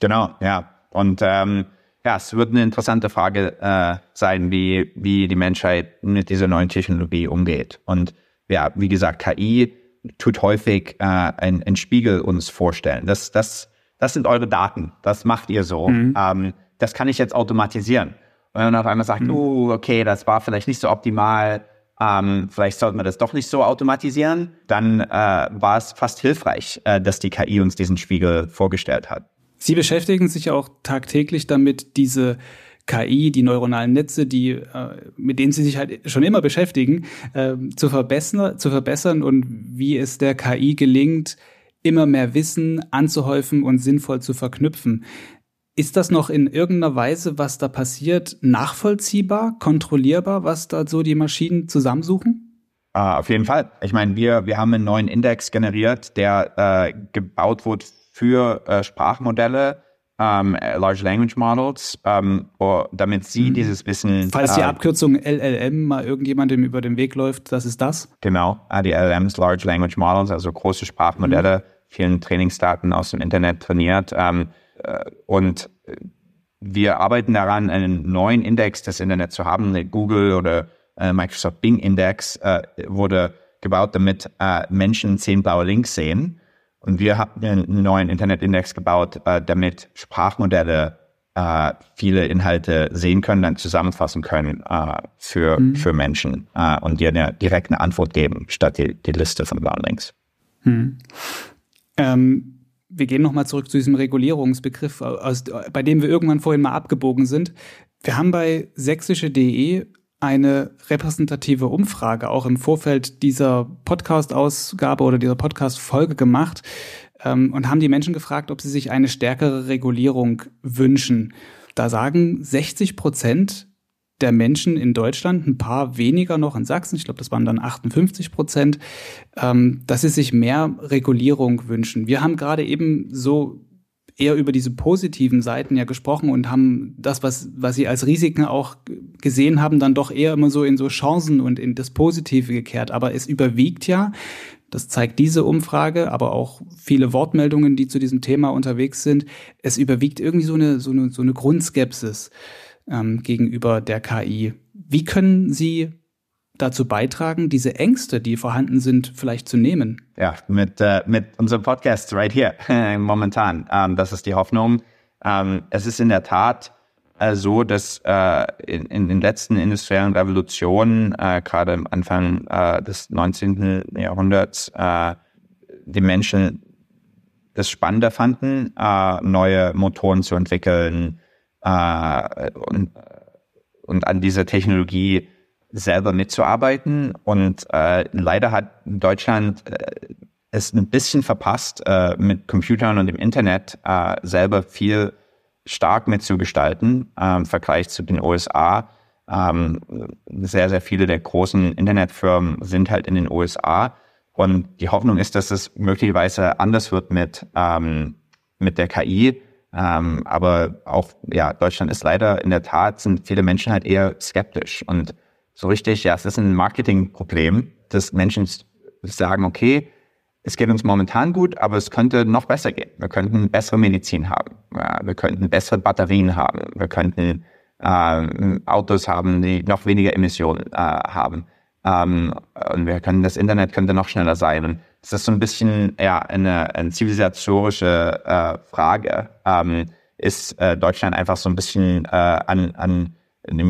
Speaker 3: Genau, ja. Und ähm, ja, es wird eine interessante Frage äh, sein, wie, wie die Menschheit mit dieser neuen Technologie umgeht. Und ja, wie gesagt, KI tut häufig äh, einen Spiegel uns vorstellen. Das, das das sind eure Daten, das macht ihr so. Mhm. Ähm, das kann ich jetzt automatisieren. Und wenn man auf einmal sagt, mhm. oh, okay, das war vielleicht nicht so optimal, ähm, vielleicht sollte man das doch nicht so automatisieren, dann äh, war es fast hilfreich, äh, dass die KI uns diesen Spiegel vorgestellt hat.
Speaker 2: Sie beschäftigen sich auch tagtäglich damit, diese KI, die neuronalen Netze, die, äh, mit denen sie sich halt schon immer beschäftigen, äh, zu, verbessern, zu verbessern und wie es der KI gelingt, immer mehr Wissen anzuhäufen und sinnvoll zu verknüpfen. Ist das noch in irgendeiner Weise, was da passiert, nachvollziehbar, kontrollierbar, was da so die Maschinen zusammensuchen?
Speaker 3: Uh, auf jeden Fall. Ich meine, wir, wir haben einen neuen Index generiert, der äh, gebaut wurde für äh, Sprachmodelle, ähm, Large Language Models, ähm, damit sie mhm. dieses Wissen.
Speaker 2: Falls die äh, Abkürzung LLM mal irgendjemandem über den Weg läuft, das ist das?
Speaker 3: Genau, äh, die LLMs, Large Language Models, also große Sprachmodelle. Mhm vielen Trainingsdaten aus dem Internet trainiert. Ähm, äh, und wir arbeiten daran, einen neuen Index des Internets zu haben. Der Google oder äh, Microsoft Bing Index äh, wurde gebaut, damit äh, Menschen zehn blaue Links sehen. Und wir haben einen neuen Internetindex gebaut, äh, damit Sprachmodelle äh, viele Inhalte sehen können, dann zusammenfassen können äh, für, mhm. für Menschen äh, und dir eine direkte Antwort geben, statt die, die Liste von Warnlinks. Mhm.
Speaker 2: Ähm, wir gehen nochmal zurück zu diesem Regulierungsbegriff, aus, bei dem wir irgendwann vorhin mal abgebogen sind. Wir haben bei sächsische.de eine repräsentative Umfrage auch im Vorfeld dieser Podcast-Ausgabe oder dieser Podcast-Folge gemacht ähm, und haben die Menschen gefragt, ob sie sich eine stärkere Regulierung wünschen. Da sagen 60 Prozent der Menschen in Deutschland, ein paar weniger noch in Sachsen, ich glaube, das waren dann 58 Prozent, ähm, dass sie sich mehr Regulierung wünschen. Wir haben gerade eben so eher über diese positiven Seiten ja gesprochen und haben das, was, was sie als Risiken auch gesehen haben, dann doch eher immer so in so Chancen und in das Positive gekehrt. Aber es überwiegt ja, das zeigt diese Umfrage, aber auch viele Wortmeldungen, die zu diesem Thema unterwegs sind, es überwiegt irgendwie so eine, so eine, so eine Grundskepsis ähm, gegenüber der KI. Wie können Sie dazu beitragen, diese Ängste, die vorhanden sind, vielleicht zu nehmen?
Speaker 3: Ja, mit, äh, mit unserem Podcast right here, [LAUGHS] momentan. Ähm, das ist die Hoffnung. Ähm, es ist in der Tat äh, so, dass äh, in, in, den letzten industriellen Revolutionen, äh, gerade am Anfang äh, des 19. Jahrhunderts, äh, die Menschen das spannender fanden, neue Motoren zu entwickeln und, und an dieser Technologie selber mitzuarbeiten. Und äh, leider hat Deutschland äh, es ein bisschen verpasst, äh, mit Computern und dem Internet äh, selber viel stark mitzugestalten äh, im Vergleich zu den USA. Ähm, sehr, sehr viele der großen Internetfirmen sind halt in den USA. Und die Hoffnung ist, dass es möglicherweise anders wird mit, ähm, mit der KI. Ähm, aber auch, ja, Deutschland ist leider in der Tat, sind viele Menschen halt eher skeptisch. Und so richtig, ja, es ist ein Marketingproblem, dass Menschen sagen, okay, es geht uns momentan gut, aber es könnte noch besser gehen. Wir könnten bessere Medizin haben. Ja, wir könnten bessere Batterien haben. Wir könnten äh, Autos haben, die noch weniger Emissionen äh, haben. Ähm, und wir können, das Internet könnte noch schneller sein. Und das ist so ein bisschen ja, eine, eine zivilisatorische äh, Frage. Ähm, ist äh, Deutschland einfach so ein bisschen äh, an, an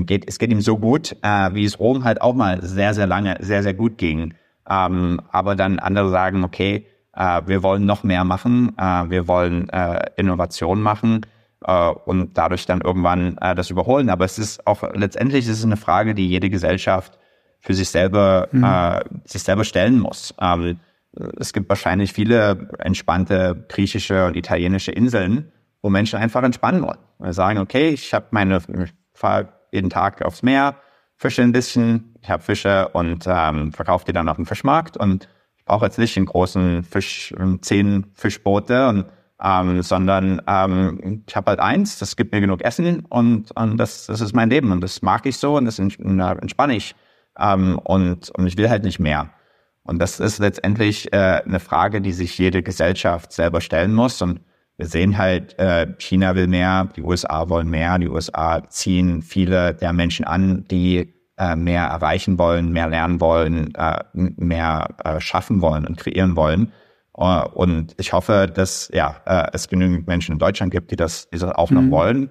Speaker 3: geht, es geht ihm so gut, äh, wie es Rom halt auch mal sehr, sehr lange, sehr, sehr gut ging. Ähm, aber dann andere sagen, okay, äh, wir wollen noch mehr machen, äh, wir wollen äh, Innovation machen äh, und dadurch dann irgendwann äh, das überholen. Aber es ist auch letztendlich ist es eine Frage, die jede Gesellschaft für sich selber mhm. äh, sich selber stellen muss. Ähm, es gibt wahrscheinlich viele entspannte griechische und italienische Inseln, wo Menschen einfach entspannen wollen. Wir sagen, okay, ich habe meine, fahre jeden Tag aufs Meer, fische ein bisschen, ich habe Fische und ähm, verkaufe die dann auf dem Fischmarkt und ich brauche jetzt nicht einen großen Fisch, zehn Fischboote und ähm, sondern ähm, ich habe halt eins, das gibt mir genug Essen und, und das, das ist mein Leben und das mag ich so und das entspanne ich ähm, und, und ich will halt nicht mehr. Und das ist letztendlich äh, eine Frage, die sich jede Gesellschaft selber stellen muss und wir sehen halt, äh, China will mehr, die USA wollen mehr, die USA ziehen viele der Menschen an, die äh, mehr erreichen wollen, mehr lernen wollen, äh, mehr äh, schaffen wollen und kreieren wollen. Uh, und ich hoffe, dass ja, äh, es genügend Menschen in Deutschland gibt, die das, die das auch noch mhm. wollen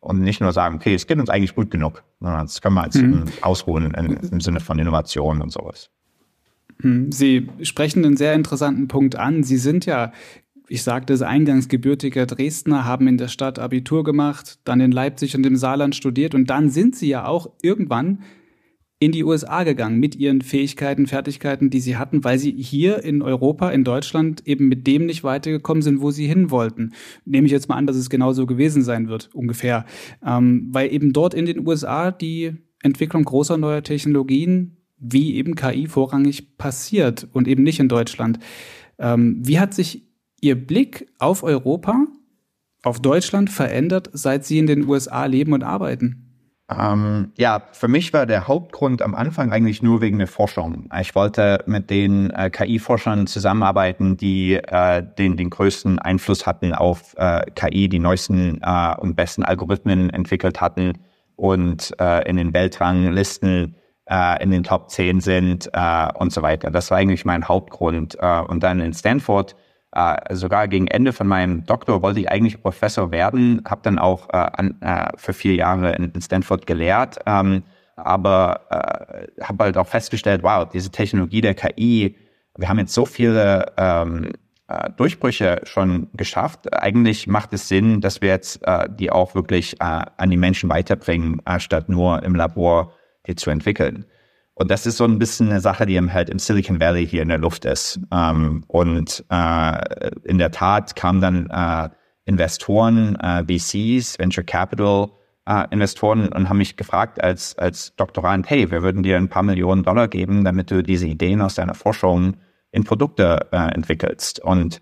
Speaker 3: und nicht nur sagen, okay, es geht uns eigentlich gut genug, sondern das können wir jetzt mhm. ausruhen in, im Sinne von Innovation und sowas.
Speaker 2: Mhm. Sie sprechen einen sehr interessanten Punkt an. Sie sind ja ich sagte es eingangs, gebürtiger Dresdner, haben in der Stadt Abitur gemacht, dann in Leipzig und im Saarland studiert und dann sind sie ja auch irgendwann in die USA gegangen mit ihren Fähigkeiten, Fertigkeiten, die sie hatten, weil sie hier in Europa, in Deutschland eben mit dem nicht weitergekommen sind, wo sie hin wollten. Nehme ich jetzt mal an, dass es genauso gewesen sein wird, ungefähr. Ähm, weil eben dort in den USA die Entwicklung großer neuer Technologien wie eben KI vorrangig passiert und eben nicht in Deutschland. Ähm, wie hat sich Ihr Blick auf Europa, auf Deutschland verändert, seit Sie in den USA leben und arbeiten?
Speaker 3: Ähm, ja, für mich war der Hauptgrund am Anfang eigentlich nur wegen der Forschung. Ich wollte mit den äh, KI-Forschern zusammenarbeiten, die äh, den, den größten Einfluss hatten auf äh, KI, die neuesten äh, und besten Algorithmen entwickelt hatten und äh, in den Weltranglisten in den Top 10 sind und so weiter. Das war eigentlich mein Hauptgrund. und dann in Stanford äh, sogar gegen Ende von meinem Doktor wollte ich eigentlich Professor werden, habe dann auch äh, an, äh, für vier Jahre in, Stanford gelehrt, ähm, aber äh, habe halt auch festgestellt, wow, diese Technologie der KI, wir haben jetzt so viele ähm, äh, Durchbrüche schon geschafft. Eigentlich macht es Sinn, dass wir jetzt äh, die auch wirklich äh, an die Menschen weiterbringen, äh, statt nur im Labor die zu entwickeln. Und das ist so ein bisschen eine Sache, die halt im Silicon Valley hier in der Luft ist. Ähm, und äh, in der Tat kamen dann äh, Investoren, äh, VCs, Venture Capital Investoren und haben mich gefragt als, als Doktorand, hey, wir würden dir ein paar Millionen Dollar geben, damit du diese Ideen aus deiner Forschung in Produkte entwickelst. Und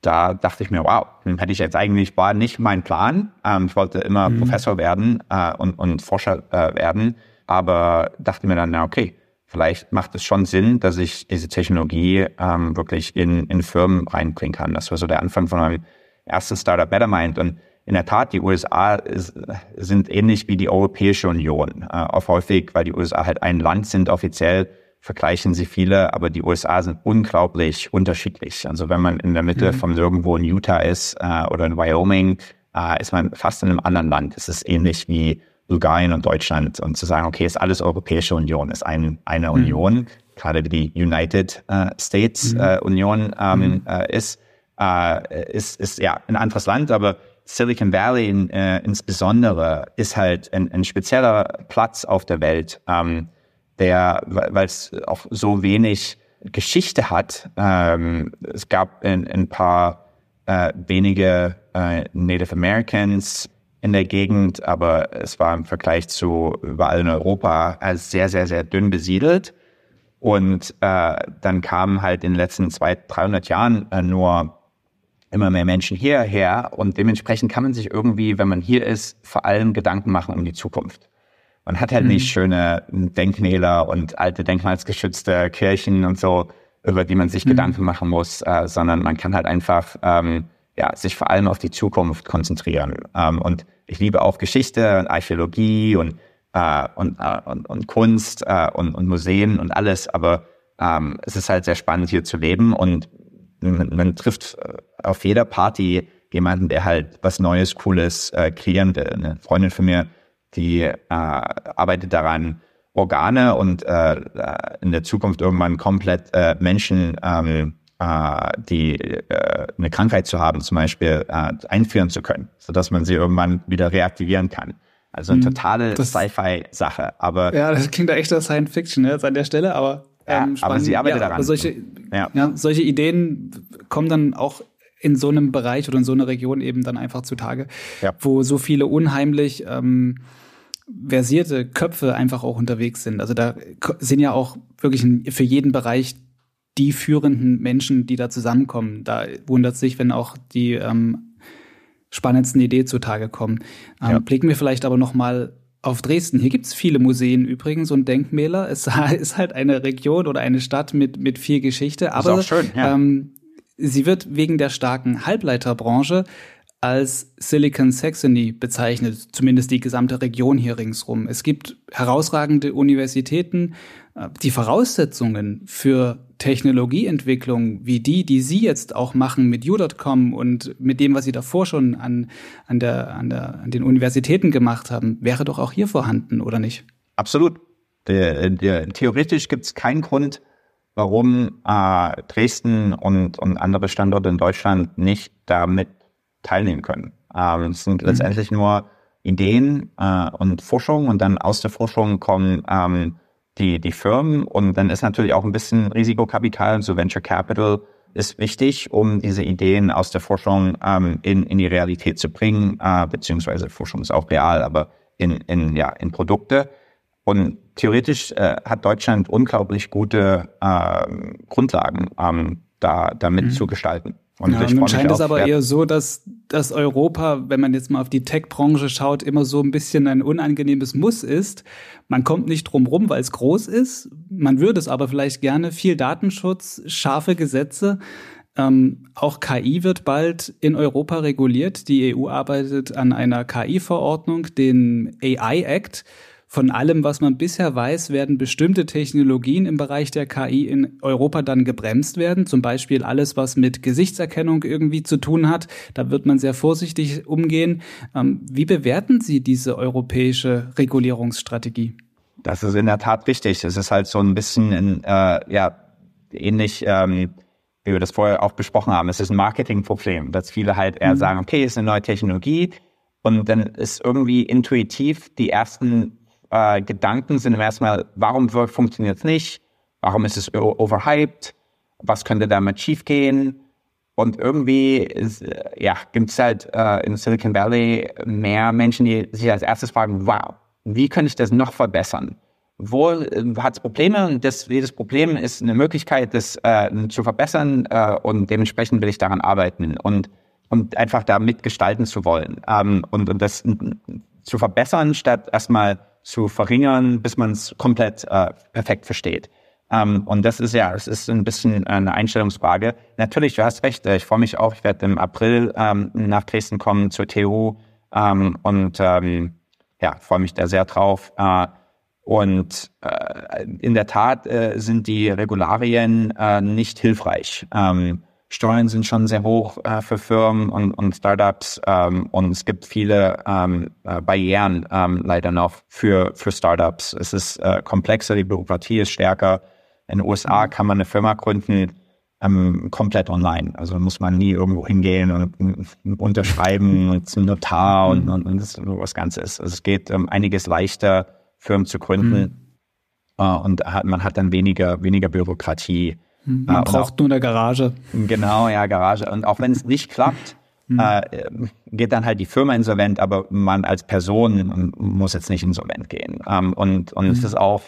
Speaker 3: da dachte ich mir, wow, hätte ich jetzt eigentlich war nicht mein Plan. Ähm, ich wollte immer mhm. Professor werden und, und Forscher werden, aber dachte mir dann, na okay, vielleicht macht es schon Sinn, dass ich diese Technologie ähm, wirklich in, in Firmen reinbringen kann. Das war so der Anfang von meinem ersten Startup Bettermind. Und in der Tat, die USA ist, sind ähnlich wie die Europäische Union. Äh, auch häufig, weil die USA halt ein Land sind offiziell, vergleichen sie viele, aber die USA sind unglaublich unterschiedlich. Also wenn man in der Mitte mhm. von irgendwo in Utah ist äh, oder in Wyoming, äh, ist man fast in einem anderen Land. Es ist ähnlich wie Bulgarien und Deutschland. Und zu sagen, okay, ist alles Europäische Union, ist ein, eine mhm. Union, gerade die United äh, States mhm. äh, Union ähm, mhm. äh, ist, äh, ist, ist ja ein anderes Land, aber Silicon Valley in, äh, insbesondere ist halt ein, ein spezieller Platz auf der Welt. Ähm, der, weil es auch so wenig Geschichte hat. Ähm, es gab ein, ein paar äh, wenige Native Americans in der Gegend, aber es war im Vergleich zu überall in Europa als sehr, sehr, sehr dünn besiedelt. Und äh, dann kamen halt in den letzten 200, 300 Jahren äh, nur immer mehr Menschen hierher und dementsprechend kann man sich irgendwie, wenn man hier ist, vor allem Gedanken machen um die Zukunft. Man hat halt mhm. nicht schöne Denkmäler und alte denkmalsgeschützte Kirchen und so, über die man sich mhm. Gedanken machen muss, äh, sondern man kann halt einfach ähm, ja, sich vor allem auf die Zukunft konzentrieren. Ähm, und ich liebe auch Geschichte und Archäologie und, äh, und, äh, und, und, Kunst äh, und, und Museen und alles, aber ähm, es ist halt sehr spannend hier zu leben und man, man trifft äh, auf jeder Party jemanden, der halt was Neues, Cooles äh, kreieren will. Eine Freundin von mir die äh, arbeitet daran, Organe und äh, äh, in der Zukunft irgendwann komplett äh, Menschen, ähm, äh, die äh, eine Krankheit zu haben, zum Beispiel äh, einführen zu können, sodass man sie irgendwann wieder reaktivieren kann. Also eine hm, totale Sci-Fi-Sache. Aber
Speaker 2: ja, das klingt da echt als Science Fiction jetzt an der Stelle, aber
Speaker 3: ähm, ja, aber sie arbeitet ja, daran.
Speaker 2: Solche, ja. ja. solche Ideen kommen dann auch in so einem Bereich oder in so einer Region eben dann einfach zutage, ja. wo so viele unheimlich ähm, versierte Köpfe einfach auch unterwegs sind. Also da sind ja auch wirklich für jeden Bereich die führenden Menschen, die da zusammenkommen. Da wundert sich, wenn auch die ähm, spannendsten Ideen zutage kommen. Ähm, ja. Blicken wir vielleicht aber noch mal auf Dresden. Hier gibt's viele Museen übrigens und Denkmäler. Es [LAUGHS] ist halt eine Region oder eine Stadt mit, mit viel Geschichte. Aber
Speaker 3: ist auch schön, ja.
Speaker 2: ähm, sie wird wegen der starken Halbleiterbranche als Silicon Saxony bezeichnet, zumindest die gesamte Region hier ringsrum. Es gibt herausragende Universitäten. Äh, die Voraussetzungen für Technologieentwicklung wie die, die Sie jetzt auch machen mit U.com und mit dem, was Sie davor schon an, an, der, an, der, an den Universitäten gemacht haben, wäre doch auch hier vorhanden, oder nicht?
Speaker 3: Absolut. Der, der, theoretisch gibt es keinen Grund, warum äh, Dresden und, und andere Standorte in Deutschland nicht damit teilnehmen können. Ähm, es sind mhm. letztendlich nur Ideen äh, und Forschung und dann aus der Forschung kommen ähm, die, die Firmen und dann ist natürlich auch ein bisschen Risikokapital, so Venture Capital ist wichtig, um diese Ideen aus der Forschung ähm, in, in die Realität zu bringen, äh, beziehungsweise Forschung ist auch real, aber in, in, ja, in Produkte. Und theoretisch äh, hat Deutschland unglaublich gute äh, Grundlagen, ähm, da damit mhm.
Speaker 2: Und ja, nun scheint es aber eher so, dass, dass Europa, wenn man jetzt mal auf die Tech-Branche schaut, immer so ein bisschen ein unangenehmes Muss ist. Man kommt nicht drum rum, weil es groß ist. Man würde es aber vielleicht gerne. Viel Datenschutz, scharfe Gesetze. Ähm, auch KI wird bald in Europa reguliert. Die EU arbeitet an einer KI-Verordnung, den AI Act von allem, was man bisher weiß, werden bestimmte Technologien im Bereich der KI in Europa dann gebremst werden. Zum Beispiel alles, was mit Gesichtserkennung irgendwie zu tun hat. Da wird man sehr vorsichtig umgehen. Ähm, wie bewerten Sie diese europäische Regulierungsstrategie?
Speaker 3: Das ist in der Tat richtig. Es ist halt so ein bisschen, in, äh, ja, ähnlich, ähm, wie wir das vorher auch besprochen haben. Es ist ein Marketingproblem, dass viele halt eher mhm. sagen, okay, es ist eine neue Technologie und dann ist irgendwie intuitiv die ersten äh, Gedanken sind erstmal, warum funktioniert es nicht? Warum ist es overhyped? Was könnte damit schiefgehen? Und irgendwie äh, ja, gibt es halt äh, in Silicon Valley mehr Menschen, die sich als erstes fragen, wow, wie könnte ich das noch verbessern? Wo äh, hat es Probleme? Und das, jedes Problem ist eine Möglichkeit, das äh, zu verbessern äh, und dementsprechend will ich daran arbeiten und, und einfach da mitgestalten zu wollen ähm, und, und das zu verbessern, statt erstmal zu verringern, bis man es komplett äh, perfekt versteht. Ähm, und das ist ja, es ist ein bisschen eine Einstellungsfrage. Natürlich, du hast recht, äh, ich freue mich auch, ich werde im April ähm, nach Dresden kommen zur TU ähm, und ähm, ja, freue mich da sehr drauf. Äh, und äh, in der Tat äh, sind die Regularien äh, nicht hilfreich. Ähm, Steuern sind schon sehr hoch äh, für Firmen und, und Startups ähm, und es gibt viele ähm, äh, Barrieren ähm, leider noch für, für Startups. Es ist äh, komplexer, die Bürokratie ist stärker. In den USA kann man eine Firma gründen ähm, komplett online. Also muss man nie irgendwo hingehen und, [LAUGHS] unterschreiben zum Notar und, und, und das was Ganzes. Also es geht ähm, einiges leichter, Firmen zu gründen mhm. äh, und hat, man hat dann weniger, weniger Bürokratie.
Speaker 2: Mhm. Man äh, braucht auch, nur eine Garage.
Speaker 3: Genau, ja, Garage. Und auch wenn es nicht klappt, mhm. äh, geht dann halt die Firma insolvent, aber man als Person muss jetzt nicht insolvent gehen. Ähm, und und es mhm. ist auch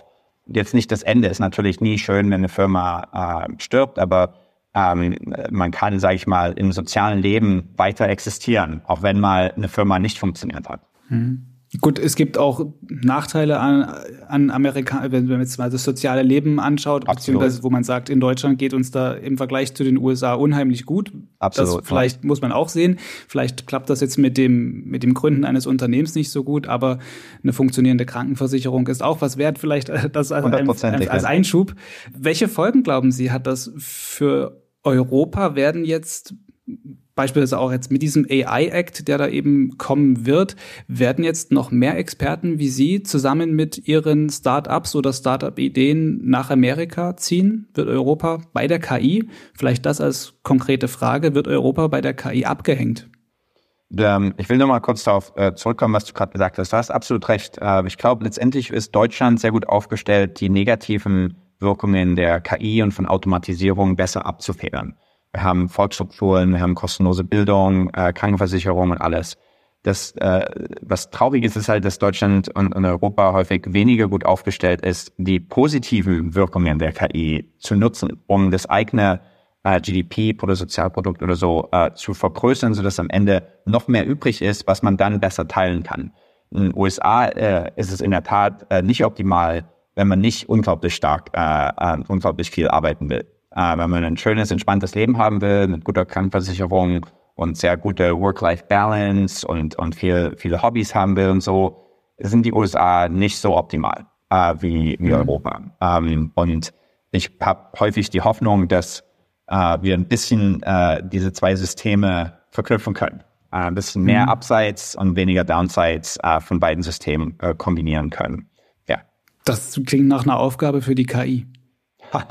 Speaker 3: jetzt nicht das Ende. Ist natürlich nie schön, wenn eine Firma äh, stirbt, aber ähm, man kann, sage ich mal, im sozialen Leben weiter existieren, auch wenn mal eine Firma nicht funktioniert hat.
Speaker 2: Mhm. Gut, es gibt auch Nachteile an, an Amerika, wenn man jetzt mal das soziale Leben anschaut, Absolut. beziehungsweise wo man sagt, in Deutschland geht uns da im Vergleich zu den USA unheimlich gut. Absolut. Das vielleicht muss man auch sehen. Vielleicht klappt das jetzt mit dem, mit dem Gründen eines Unternehmens nicht so gut, aber eine funktionierende Krankenversicherung ist auch was wert, vielleicht das als, als, als Einschub. Welche Folgen, glauben Sie, hat das für Europa? Werden jetzt beispielsweise auch jetzt mit diesem AI-Act, der da eben kommen wird, werden jetzt noch mehr Experten wie Sie zusammen mit Ihren Start-ups oder Start-up-Ideen nach Amerika ziehen? Wird Europa bei der KI, vielleicht das als konkrete Frage, wird Europa bei der KI abgehängt?
Speaker 3: Ähm, ich will nur mal kurz darauf äh, zurückkommen, was du gerade gesagt hast. Du hast absolut recht. Äh, ich glaube, letztendlich ist Deutschland sehr gut aufgestellt, die negativen Wirkungen der KI und von Automatisierung besser abzufedern. Wir haben Volkshochschulen, wir haben kostenlose Bildung, äh, Krankenversicherung und alles. Das, äh, was traurig ist, ist halt, dass Deutschland und, und Europa häufig weniger gut aufgestellt ist, die positiven Wirkungen der KI zu nutzen, um das eigene äh, GDP, Bruttosozialprodukt oder so äh, zu vergrößern, sodass am Ende noch mehr übrig ist, was man dann besser teilen kann. In den USA äh, ist es in der Tat äh, nicht optimal, wenn man nicht unglaublich stark, äh, äh, unglaublich viel arbeiten will. Äh, wenn man ein schönes, entspanntes Leben haben will, mit guter Krankenversicherung und sehr gute Work-Life-Balance und, und viel, viele Hobbys haben will und so, sind die USA nicht so optimal äh, wie, wie mhm. Europa. Ähm, und ich habe häufig die Hoffnung, dass äh, wir ein bisschen äh, diese zwei Systeme verknüpfen können. Äh, ein bisschen mehr mhm. Upsides und weniger Downsides äh, von beiden Systemen äh, kombinieren können. Ja.
Speaker 2: Das klingt nach einer Aufgabe für die KI. [LAUGHS]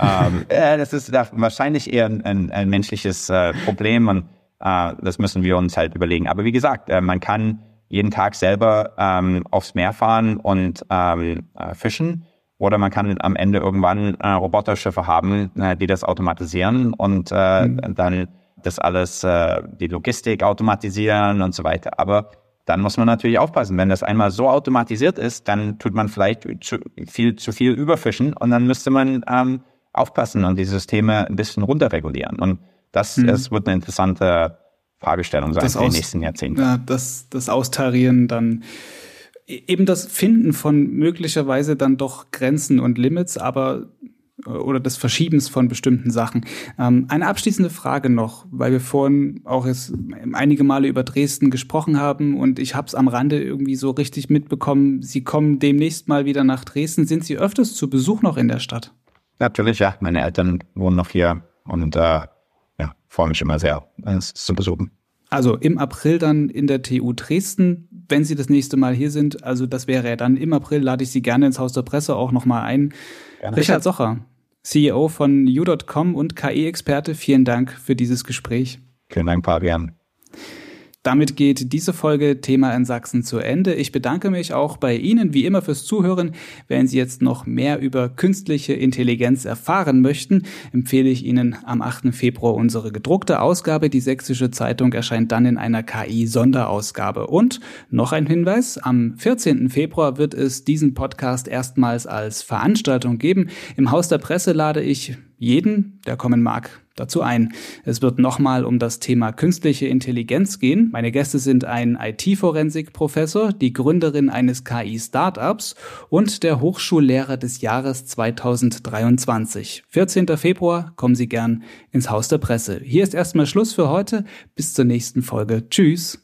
Speaker 3: ähm, [LAUGHS] äh, das ist wahrscheinlich eher ein, ein, ein menschliches äh, Problem und äh, das müssen wir uns halt überlegen. Aber wie gesagt, äh, man kann jeden Tag selber ähm, aufs Meer fahren und ähm, äh, fischen. Oder man kann am Ende irgendwann äh, Roboterschiffe haben, die das automatisieren und mhm. dann das alles, die Logistik automatisieren und so weiter. Aber dann muss man natürlich aufpassen. Wenn das einmal so automatisiert ist, dann tut man vielleicht zu viel, zu viel überfischen und dann müsste man ähm, aufpassen und die Systeme ein bisschen runterregulieren. Und das, mhm. das wird eine interessante Fragestellung sein das für die nächsten Jahrzehnte.
Speaker 2: Ja, das, das Austarieren dann e, eben das Finden von möglicherweise dann doch Grenzen und Limits, aber äh, oder des Verschiebens von bestimmten Sachen. Ähm, eine abschließende Frage noch, weil wir vorhin auch jetzt einige Male über Dresden gesprochen haben und ich habe es am Rande irgendwie so richtig mitbekommen. Sie kommen demnächst mal wieder nach Dresden. Sind Sie öfters zu Besuch noch in der Stadt?
Speaker 3: Natürlich, ja. Meine Eltern wohnen noch hier und äh, ja, freue mich immer sehr, es zu besuchen.
Speaker 2: Also im April dann in der TU Dresden, wenn Sie das nächste Mal hier sind. Also das wäre ja dann im April, lade ich Sie gerne ins Haus der Presse auch nochmal ein. Gerne. Richard Socher, CEO von U.com und KI-Experte, vielen Dank für dieses Gespräch.
Speaker 3: Vielen Dank, Fabian.
Speaker 2: Damit geht diese Folge Thema in Sachsen zu Ende. Ich bedanke mich auch bei Ihnen wie immer fürs Zuhören. Wenn Sie jetzt noch mehr über künstliche Intelligenz erfahren möchten, empfehle ich Ihnen am 8. Februar unsere gedruckte Ausgabe. Die Sächsische Zeitung erscheint dann in einer KI-Sonderausgabe. Und noch ein Hinweis, am 14. Februar wird es diesen Podcast erstmals als Veranstaltung geben. Im Haus der Presse lade ich jeden, der kommen mag, dazu ein. Es wird nochmal um das Thema künstliche Intelligenz gehen. Meine Gäste sind ein IT-Forensik-Professor, die Gründerin eines KI-Startups und der Hochschullehrer des Jahres 2023. 14. Februar kommen Sie gern ins Haus der Presse. Hier ist erstmal Schluss für heute. Bis zur nächsten Folge. Tschüss.